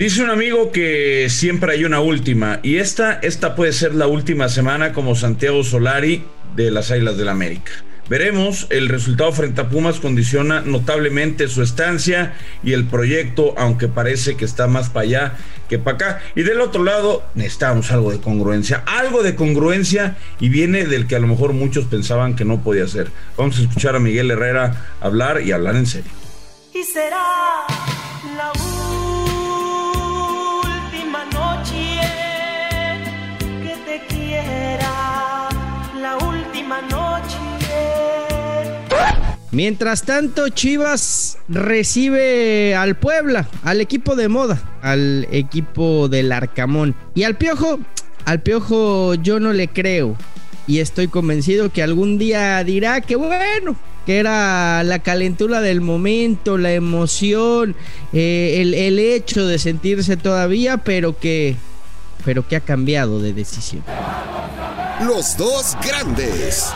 Dice un amigo que siempre hay una última y esta, esta puede ser la última semana como Santiago Solari de las Águilas del América. Veremos, el resultado frente a Pumas condiciona notablemente su estancia y el proyecto, aunque parece que está más para allá que para acá. Y del otro lado, necesitamos algo de congruencia, algo de congruencia y viene del que a lo mejor muchos pensaban que no podía ser. Vamos a escuchar a Miguel Herrera hablar y hablar en serio. Y será la Mientras tanto, Chivas recibe al Puebla, al equipo de moda, al equipo del Arcamón. Y al Piojo, al Piojo yo no le creo. Y estoy convencido que algún día dirá que bueno, que era la calentura del momento, la emoción, eh, el, el hecho de sentirse todavía, pero que, pero que ha cambiado de decisión. Los dos grandes.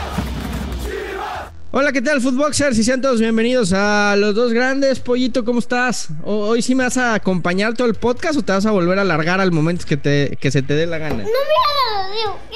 Hola, ¿qué tal, Footboxers? Y sean todos bienvenidos a los dos grandes. Pollito, ¿cómo estás? ¿Hoy sí me vas a acompañar todo el podcast o te vas a volver a alargar al momento que, te, que se te dé la gana? No me ¿ok?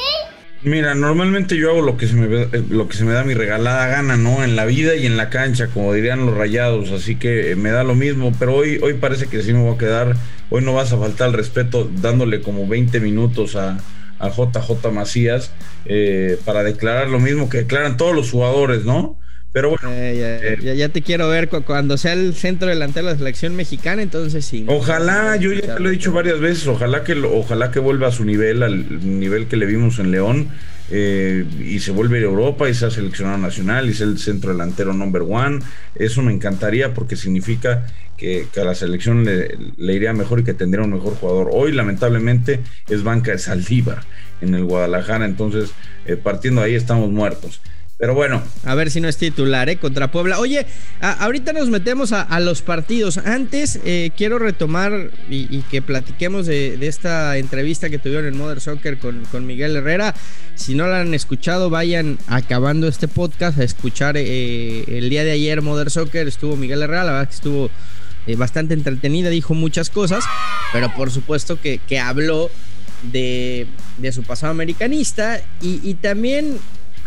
Mira, normalmente yo hago lo que se me eh, lo que se me da mi regalada gana, ¿no? En la vida y en la cancha, como dirían los rayados, así que me da lo mismo, pero hoy hoy parece que sí me voy a quedar, hoy no vas a faltar el respeto dándole como 20 minutos a, a JJ Macías eh, para declarar lo mismo que declaran todos los jugadores, ¿no? Pero bueno. Eh, ya, ya, te quiero ver cuando sea el centro delantero de la selección mexicana, entonces sí. Ojalá, yo ya te lo he dicho varias veces, ojalá que, ojalá que vuelva a su nivel, al nivel que le vimos en León. Eh, y se vuelve a Europa y sea seleccionado nacional y sea el centro delantero number one. Eso me encantaría porque significa que, a la selección le, iría mejor y que tendría un mejor jugador. Hoy, lamentablemente, es banca de Saldívar en el Guadalajara, entonces eh, partiendo de ahí estamos muertos. Pero bueno. A ver si no es titular, ¿eh? Contra Puebla. Oye, ahorita nos metemos a, los partidos. Antes, eh, quiero retomar y, que platiquemos de, esta entrevista que tuvieron en Mother Soccer con, con, Miguel Herrera. Si no la han escuchado, vayan acabando este podcast a escuchar eh, el día de ayer Mother Soccer. Estuvo Miguel Herrera, la verdad que estuvo eh, bastante entretenida, dijo muchas cosas, pero por supuesto que, que habló de, de, su pasado americanista y, y también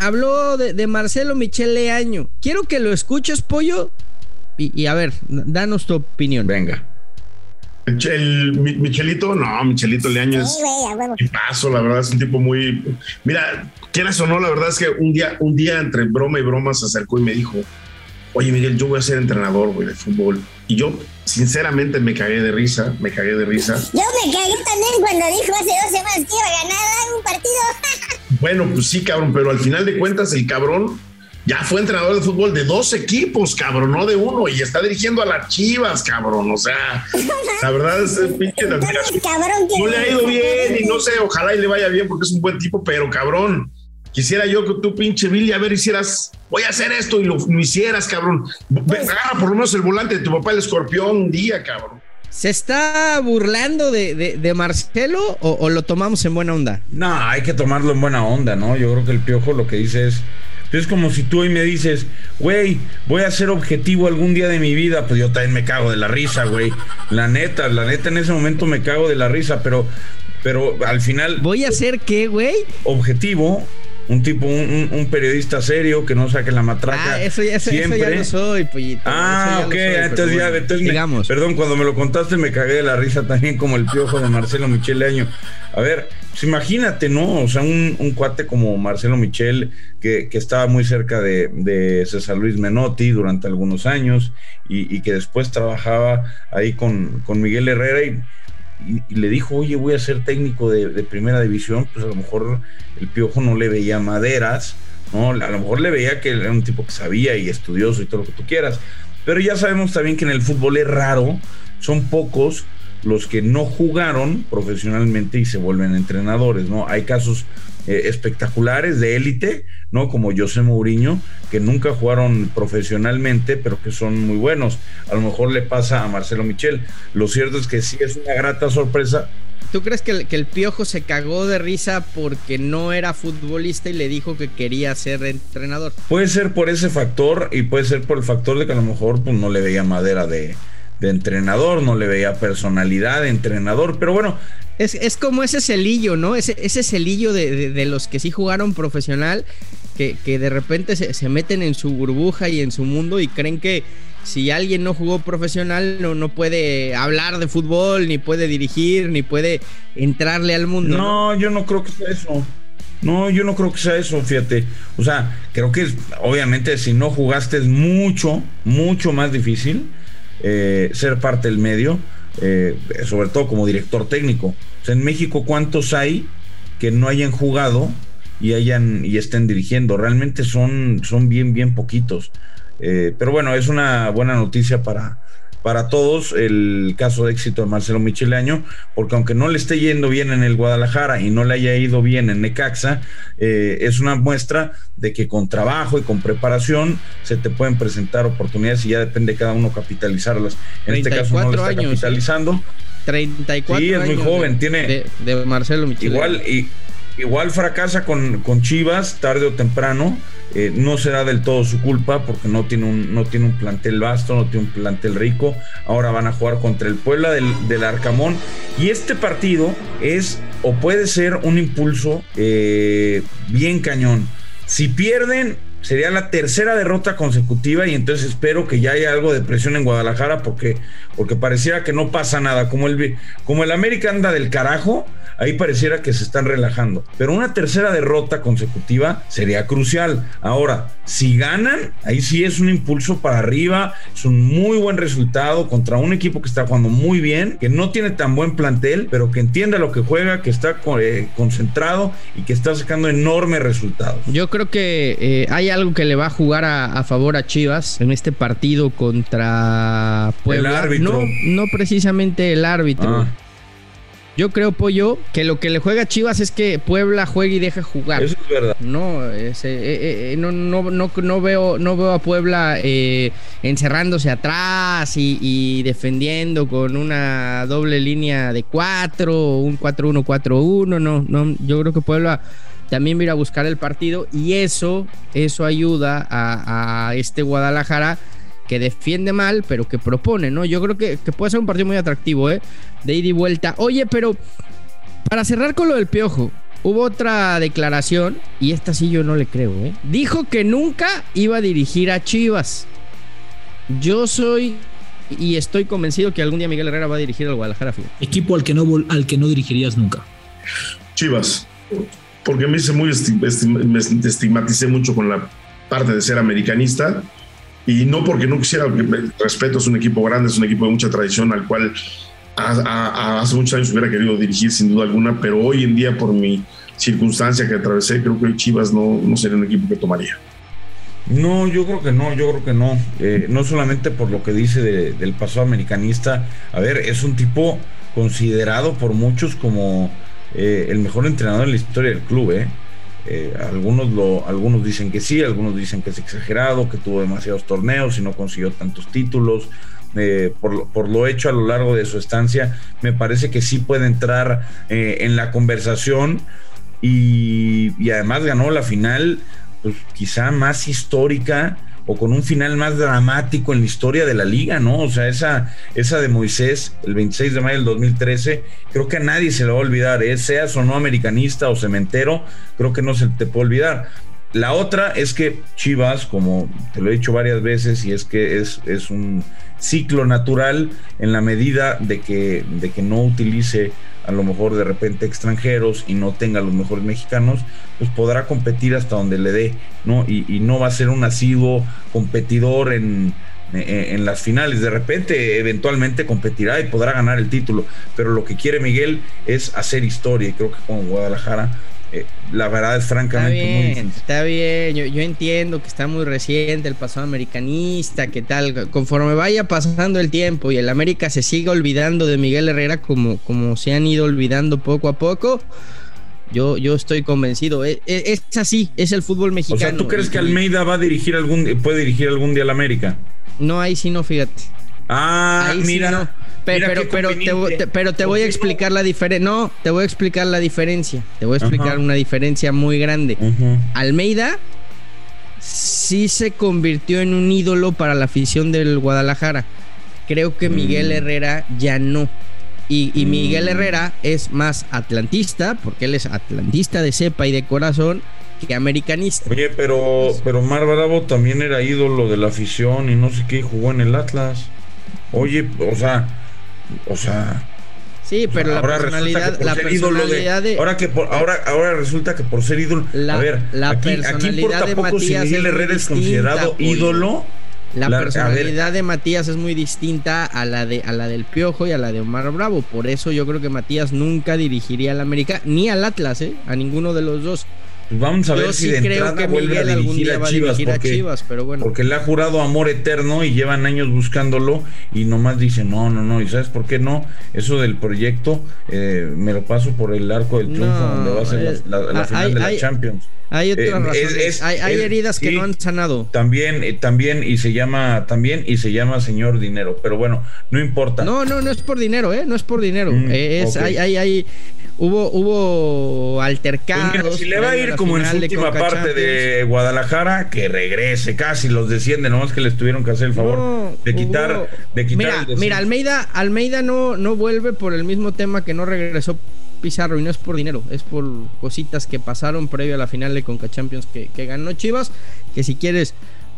habló de, Marcelo Michel Leaño. Quiero que lo escuches, pollo. Y, a ver, danos tu opinión. Venga. El, Michelito, no, Michelito Leaño es un paso, la verdad es un tipo muy. Mira, quieras o no, la verdad es que un día, un día entre broma y broma se acercó y me dijo: Oye, Miguel, yo voy a ser entrenador de fútbol. Y yo, sinceramente, me cagué de risa, me cagué de risa. Yo me cagué también cuando dijo hace dos semanas que iba a ganar un partido. Bueno, pues sí, cabrón, pero al final de cuentas el cabrón ya fue entrenador de fútbol de dos equipos, cabrón, no de uno, y está dirigiendo a las Chivas, cabrón. O sea, la verdad es pinche la No le ha ido bien y no sé, ojalá y le vaya bien porque es un buen tipo, pero cabrón, quisiera yo que tú, pinche Billy, a ver, hicieras, voy a hacer esto y lo, hicieras, cabrón. Agarra por lo menos el volante de tu papá, el escorpión, un día, cabrón. ¿Se está burlando de, Marcelo o, lo tomamos en buena onda? No, hay que tomarlo en buena onda, ¿no? Yo creo que el piojo lo que dice es. Es como si tú hoy me dices, güey, voy a ser objetivo algún día de mi vida. Pues yo también me cago de la risa, güey. La neta, la neta en ese momento me cago de la risa, pero, pero al final. ¿Voy a ser qué, güey? Objetivo un tipo, un, periodista serio que no saque la matraca. Ah, eso, ya no soy, pollito. Ah, ok, entonces ya, digamos. perdón, cuando me lo contaste me cagué de la risa también como el piojo de Marcelo Michel Año. A ver, pues imagínate, ¿no? O sea, un, cuate como Marcelo Michel, que, estaba muy cerca de, César Luis Menotti durante algunos años y, que después trabajaba ahí con, con Miguel Herrera y y, le dijo, oye, voy a ser técnico de, primera división, pues a lo mejor el piojo no le veía maderas, ¿no? A lo mejor le veía que era un tipo que sabía y estudioso y todo lo que tú quieras. Pero ya sabemos también que en el fútbol es raro, son pocos los que no jugaron profesionalmente y se vuelven entrenadores, ¿no? Hay casos eh, espectaculares de élite, ¿no? Como José Mourinho, que nunca jugaron profesionalmente, pero que son muy buenos. A lo mejor le pasa a Marcelo Michel. Lo cierto es que sí es una grata sorpresa. ¿Tú crees que el, que el piojo se cagó de risa porque no era futbolista y le dijo que quería ser entrenador? Puede ser por ese factor y puede ser por el factor de que a lo mejor pues, no le veía madera de, de entrenador, no le veía personalidad de entrenador, pero bueno. Es, como ese celillo, ¿no? Ese, ese celillo de, los que sí jugaron profesional, que, de repente se, meten en su burbuja y en su mundo y creen que si alguien no jugó profesional no, no puede hablar de fútbol, ni puede dirigir, ni puede entrarle al mundo. No, yo no creo que sea eso. No, yo no creo que sea eso, fíjate. O sea, creo que obviamente si no jugaste es mucho, mucho más difícil eh, ser parte del medio, eh, sobre todo como director técnico. En México, ¿cuántos hay que no hayan jugado y hayan y estén dirigiendo? Realmente son, son bien, bien poquitos. Eh, pero bueno, es una buena noticia para, para todos el caso de éxito de Marcelo Micheleaño, porque aunque no le esté yendo bien en el Guadalajara y no le haya ido bien en Necaxa, eh, es una muestra de que con trabajo y con preparación se te pueden presentar oportunidades y ya depende de cada uno capitalizarlas. En este caso no lo está años, capitalizando. 34 sí, es muy joven, tiene de, Marcelo Micheleaño. Igual y igual fracasa con, con Chivas tarde o temprano eh, no será del todo su culpa porque no tiene, un, no tiene un plantel vasto, no tiene un plantel rico. Ahora van a jugar contra el Puebla del, Arcamón. Y este partido es o puede ser un impulso eh, bien cañón. Si pierden, sería la tercera derrota consecutiva y entonces espero que ya haya algo de presión en Guadalajara porque, porque pareciera que no pasa nada. Como el, como el América anda del carajo, ahí pareciera que se están relajando. Pero una tercera derrota consecutiva sería crucial. Ahora, si ganan, ahí sí es un impulso para arriba, es un muy buen resultado contra un equipo que está jugando muy bien, que no tiene tan buen plantel, pero que entiende lo que juega, que está eh, concentrado y que está sacando enormes resultados. Yo creo que eh, hay algo que le va a jugar a, favor a Chivas en este partido contra Puebla. El árbitro. No, no precisamente el árbitro. Ah. Yo creo, Pollo, que lo que le juega a Chivas es que Puebla juegue y deje jugar. Eso es verdad. No, ese, eh, eh, no, no, no, no, veo, no veo a Puebla eh, encerrándose atrás y, defendiendo con una doble línea de cuatro, un 4-1-4-1. No, no, yo creo que Puebla también va a ir a buscar el partido y eso, eso ayuda a, a este Guadalajara que defiende mal, pero que propone, ¿no? Yo creo que, puede ser un partido muy atractivo, ¿eh? De ida y vuelta. Oye, pero para cerrar con lo del piojo, hubo otra declaración, y esta sí yo no le creo, ¿eh? Dijo que nunca iba a dirigir a Chivas. Yo soy y estoy convencido que algún día Miguel Herrera va a dirigir al Guadalajara. Equipo al que no, al que no dirigirías nunca. Chivas. Porque me hice muy me estigmaticé mucho con la parte de ser americanista y no porque no quisiera, respeto, es un equipo grande, es un equipo de mucha tradición al cual hace muchos años hubiera querido dirigir sin duda alguna, pero hoy en día por mi circunstancia que atravesé, creo que Chivas no, no sería un equipo que tomaría. No, yo creo que no, yo creo que no. Eh, no solamente por lo que dice del pasado americanista. A ver, es un tipo considerado por muchos como eh, el mejor entrenador en la historia del club, ¿eh? Eh, algunos, algunos dicen que sí, algunos dicen que es exagerado, que tuvo demasiados torneos y no consiguió tantos títulos. Por, lo hecho a lo largo de su estancia, me parece que sí puede entrar en la conversación y, y, además ganó la final, pues quizá más histórica o con un final más dramático en la historia de la liga, ¿no? O sea, esa, esa de Moisés, el 26 de mayo del 2013, creo que a nadie se le va a olvidar, ¿eh? seas o no americanista o cementero, creo que no se te puede olvidar. La otra es que Chivas, como te lo he dicho varias veces, y es que es, es un ciclo natural en la medida de que, de que no utilice a lo mejor de repente extranjeros y no tenga los mejores mexicanos, pues podrá competir hasta donde le dé, ¿no? Y, no va a ser un asiduo competidor en, en, las finales. De repente, eventualmente competirá y podrá ganar el título, pero lo que quiere Miguel es hacer historia y creo que con Guadalajara eh, la verdad es francamente está bien, muy Está bien, yo, entiendo que está muy reciente el pasado americanista, que tal, conforme vaya pasando el tiempo y el América se siga olvidando de Miguel Herrera como, como se han ido olvidando poco a poco, yo, yo estoy convencido. Es, e, es, así, es el fútbol mexicano. O sea, ¿tú crees que Almeida va a dirigir algún, puede dirigir algún día al América? No, ahí sí no, fíjate. Ah, mira. Pero, pero, te, pero te voy a explicar la diferencia. No, te voy a explicar la diferencia. Te voy a explicar una diferencia muy grande. Almeida sí se convirtió en un ídolo para la afición del Guadalajara. creo que Miguel Herrera ya no. Y, Miguel Herrera es más atlantista, porque él es atlantista de cepa y de corazón, que americanista. Oye, pero, pero Mar Bravo también era ídolo de la afición y no sé qué, jugó en el Atlas. Oye, o sea, o sea. Sí, pero la personalidad, la personalidad de, ahora que por, ahora ahora resulta que por ser ídolo, a ver, la aquí, personalidad aquí poco si Miguel Herrera es considerado ídolo. La, personalidad de Matías es muy distinta a la de a la del Piojo y a la de Omar Bravo, por eso yo creo que Matías nunca dirigiría al América ni al Atlas, ¿eh? a ninguno de los dos. Pues vamos a ver si de entrada vuelve a dirigir a Chivas, porque, pero bueno. porque le ha jurado amor eterno y llevan años buscándolo y nomás dice no, no, no. ¿Y sabes por qué no? Eso del proyecto eh, me lo paso por el arco del triunfo donde va a ser la, ah, final de la Champions. Hay otras eh, razones. hay, heridas que no han sanado. También, eh, también, y se llama, también, y se llama señor dinero. Pero bueno, no importa. No, no, no es por dinero, ¿eh? No es por dinero. Mm, es, hay, hay, hay, Hubo, hubo altercados. Pues si le va a ir como en su última parte de Guadalajara, que regrese casi, los desciende, nomás que les tuvieron que hacer el favor de quitar, de quitar Mira, mira, Almeida, Almeida no, no vuelve por el mismo tema que no regresó Pizarro y no es por dinero, es por cositas que pasaron previo a la final de Conca Champions que, que ganó Chivas, que si quieres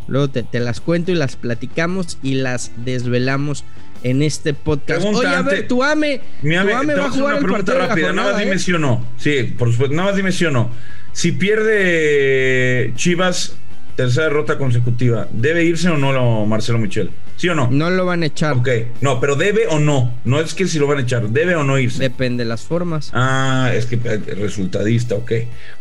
luego te, te, las cuento y las platicamos y las desvelamos en este podcast. Oye, a ver, tu AME, mi ame, ame va a jugar una pregunta rápida, nada más dime sí o no. Sí, por supuesto, nada más dime sí o no. Si pierde Chivas tercera derrota consecutiva, ¿debe irse o no Marcelo Michel? ¿Sí o no? No lo van a echar. Ok, no, pero debe o no. No es que si lo van a echar, debe o no irse. Depende de las formas. Ah, es que eh, resultadista, ok.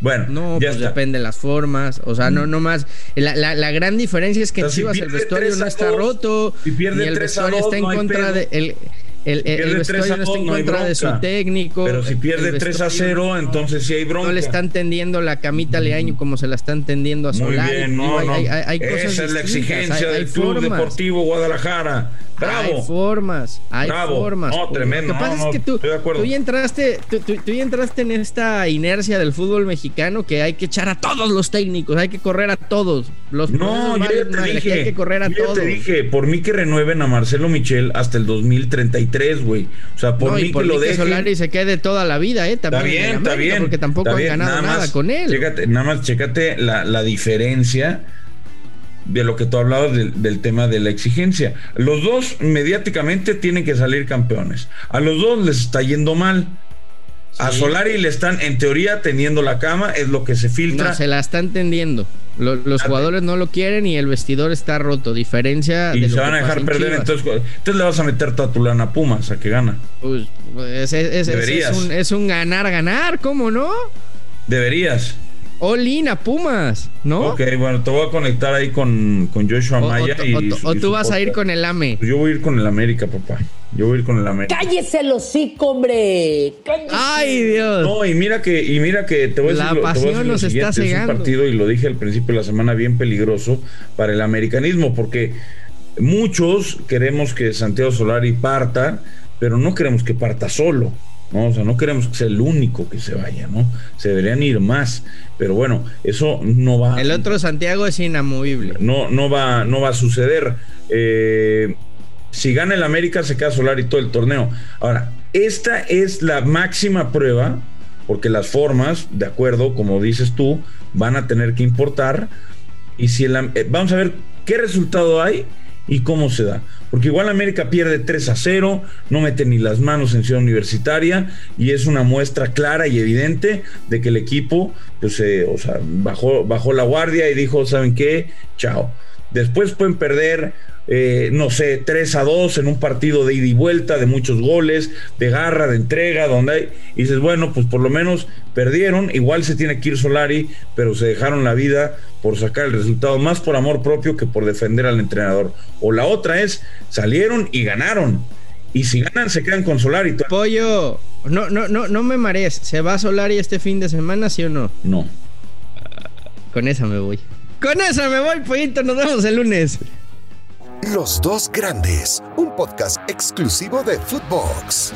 Bueno, no, pues depende de las formas. O sea, no, mm. no más. La, la, gran diferencia es que Chivas el vestuario no está roto. Si pierde el vestuario está en contra de. El, el, el, vestuario no está en contra de su técnico. Pero si pierde 3 a 0, entonces sí hay bronca. No le están tendiendo la camita a Leaño como se la están tendiendo a Solari. Muy bien, no, no. Hay, hay, Esa es la exigencia del Club Deportivo Guadalajara. Bravo. Hay formas, hay formas. No, tremendo. Lo que pasa es que tú, tú ya entraste, tú, tú, ya entraste en esta inercia del fútbol mexicano que hay que echar a todos los técnicos, hay que correr a todos. Los no, yo ya te dije, hay que correr a yo todos. te dije, por mí que renueven a Marcelo Michel hasta el 2033, güey. O sea, por mí que lo dejen. Que Solari se quede toda la vida, eh. También está bien, está bien. Porque tampoco han ganado nada, con él. Chécate, nada más, chécate la, la diferencia de lo que tú hablabas del, tema de la exigencia. Los dos mediáticamente tienen que salir campeones. A los dos les está yendo mal. A Solari le están, en teoría, teniendo la cama, es lo que se filtra. No, se la están tendiendo. Los, jugadores no lo quieren y el vestidor está roto. Diferencia. Y se van a dejar perder. Entonces, entonces le vas a meter toda tu lana a Pumas a que gana. Pues, pues es, un, es un ganar, ganar, ¿cómo no? Deberías. All a Pumas, ¿no? Ok, bueno, te voy a conectar ahí con, con Joshua Maya. O, y, o, tú vas a ir con el AME. Yo voy a ir con el América, papá. Yo voy a ir con el América. Cállese el hocico, hombre. Ay, Dios. No, y mira que, y mira que te voy a decir, la pasión nos está cegando. Es un partido, y lo dije al principio de la semana, bien peligroso para el americanismo, porque muchos queremos que Santiago Solari parta, pero no queremos que parta solo. ¿No? O sea, no queremos que sea el único que se vaya, ¿no? Se deberían ir más, pero bueno, eso no va. El otro Santiago es inamovible. No, no va, no va a suceder. Eh, si gana el América, se queda Solari todo el torneo. Ahora, esta es la máxima prueba, porque las formas, de acuerdo, como dices tú, van a tener que importar. Y si el, eh, vamos a ver qué resultado hay y cómo se da. Porque igual América pierde 3 a 0, no mete ni las manos en Ciudad Universitaria y es una muestra clara y evidente de que el equipo pues, eh, bajó, bajó la guardia y dijo, ¿saben qué? Chao. Después pueden perder eh, no sé, 3 a 2 en un partido de ida y vuelta, de muchos goles, de garra, de entrega, donde hay, y dices, bueno, pues por lo menos perdieron, igual se tiene que ir Solari, pero se dejaron la vida por sacar el resultado, más por amor propio que por defender al entrenador. O la otra es, salieron y ganaron. Y si ganan, se quedan con Solari. Pollo, no, no, no, no me marees. ¿Se va Solari este fin de semana, sí o no? No. con esa me voy. Con esa me voy, pollito. Nos vemos el lunes. Los dos grandes, un podcast exclusivo de Footbox.